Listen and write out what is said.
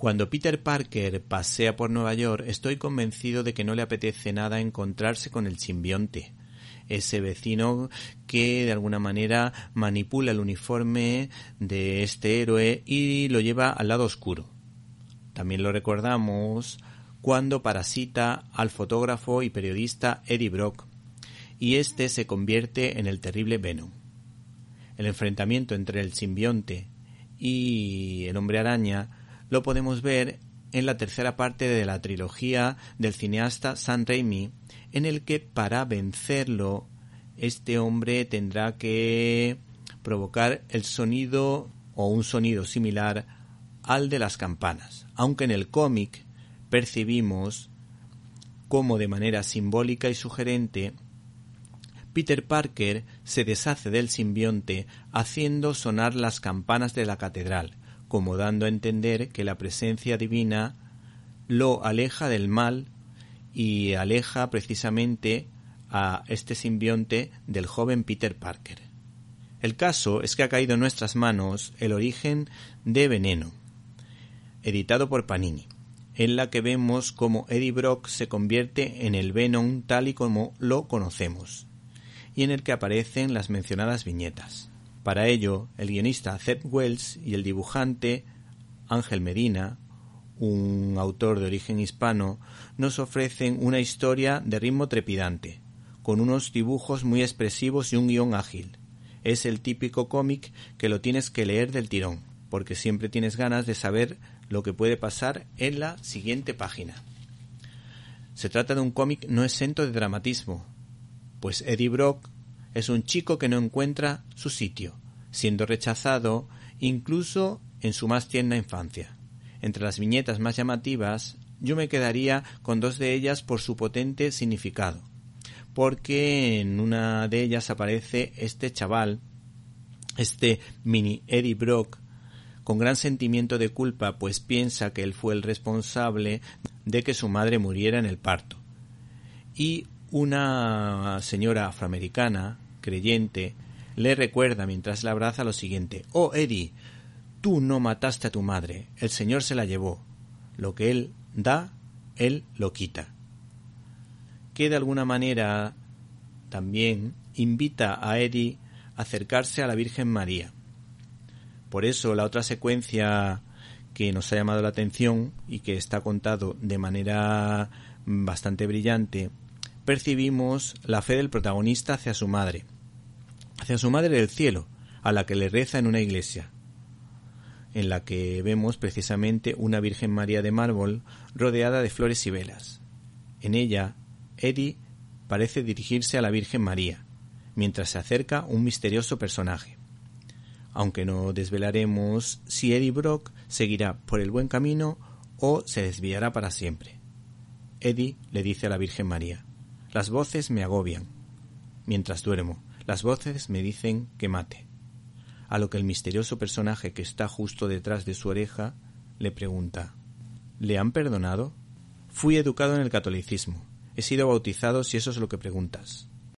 Cuando Peter Parker pasea por Nueva York, estoy convencido de que no le apetece nada encontrarse con el simbionte, ese vecino que de alguna manera manipula el uniforme de este héroe y lo lleva al lado oscuro. También lo recordamos cuando parasita al fotógrafo y periodista Eddie Brock, y este se convierte en el terrible Venom. El enfrentamiento entre el simbionte y el hombre araña lo podemos ver en la tercera parte de la trilogía del cineasta Sam Raimi, en el que para vencerlo este hombre tendrá que provocar el sonido o un sonido similar al de las campanas, aunque en el cómic percibimos cómo de manera simbólica y sugerente Peter Parker se deshace del simbionte haciendo sonar las campanas de la catedral, como dando a entender que la presencia divina lo aleja del mal y aleja precisamente a este simbionte del joven Peter Parker. El caso es que ha caído en nuestras manos el origen de Veneno, editado por Panini, en la que vemos cómo Eddie Brock se convierte en el Venom tal y como lo conocemos, y en el que aparecen las mencionadas viñetas. Para ello, el guionista Zeb Wells y el dibujante Ángel Medina, un autor de origen hispano, nos ofrecen una historia de ritmo trepidante, con unos dibujos muy expresivos y un guion ágil. Es el típico cómic que lo tienes que leer del tirón, porque siempre tienes ganas de saber lo que puede pasar en la siguiente página. Se trata de un cómic no exento de dramatismo, pues Eddie Brock es un chico que no encuentra su sitio, siendo rechazado incluso en su más tierna infancia. Entre las viñetas más llamativas, yo me quedaría con dos de ellas por su potente significado, porque en una de ellas aparece este chaval, este mini Eddie Brock, con gran sentimiento de culpa, pues piensa que él fue el responsable de que su madre muriera en el parto. Y una señora afroamericana, creyente, le recuerda mientras la abraza lo siguiente Oh Eddie, tú no mataste a tu madre, el Señor se la llevó. Lo que Él da, Él lo quita. Que de alguna manera también invita a Eddie a acercarse a la Virgen María. Por eso la otra secuencia que nos ha llamado la atención y que está contado de manera bastante brillante percibimos la fe del protagonista hacia su madre, hacia su madre del cielo, a la que le reza en una iglesia, en la que vemos precisamente una Virgen María de mármol rodeada de flores y velas. En ella, Eddie parece dirigirse a la Virgen María, mientras se acerca un misterioso personaje. Aunque no desvelaremos si Eddie Brock seguirá por el buen camino o se desviará para siempre. Eddie le dice a la Virgen María las voces me agobian. Mientras duermo, las voces me dicen que mate. A lo que el misterioso personaje que está justo detrás de su oreja le pregunta ¿Le han perdonado? Fui educado en el catolicismo. He sido bautizado si eso es lo que preguntas.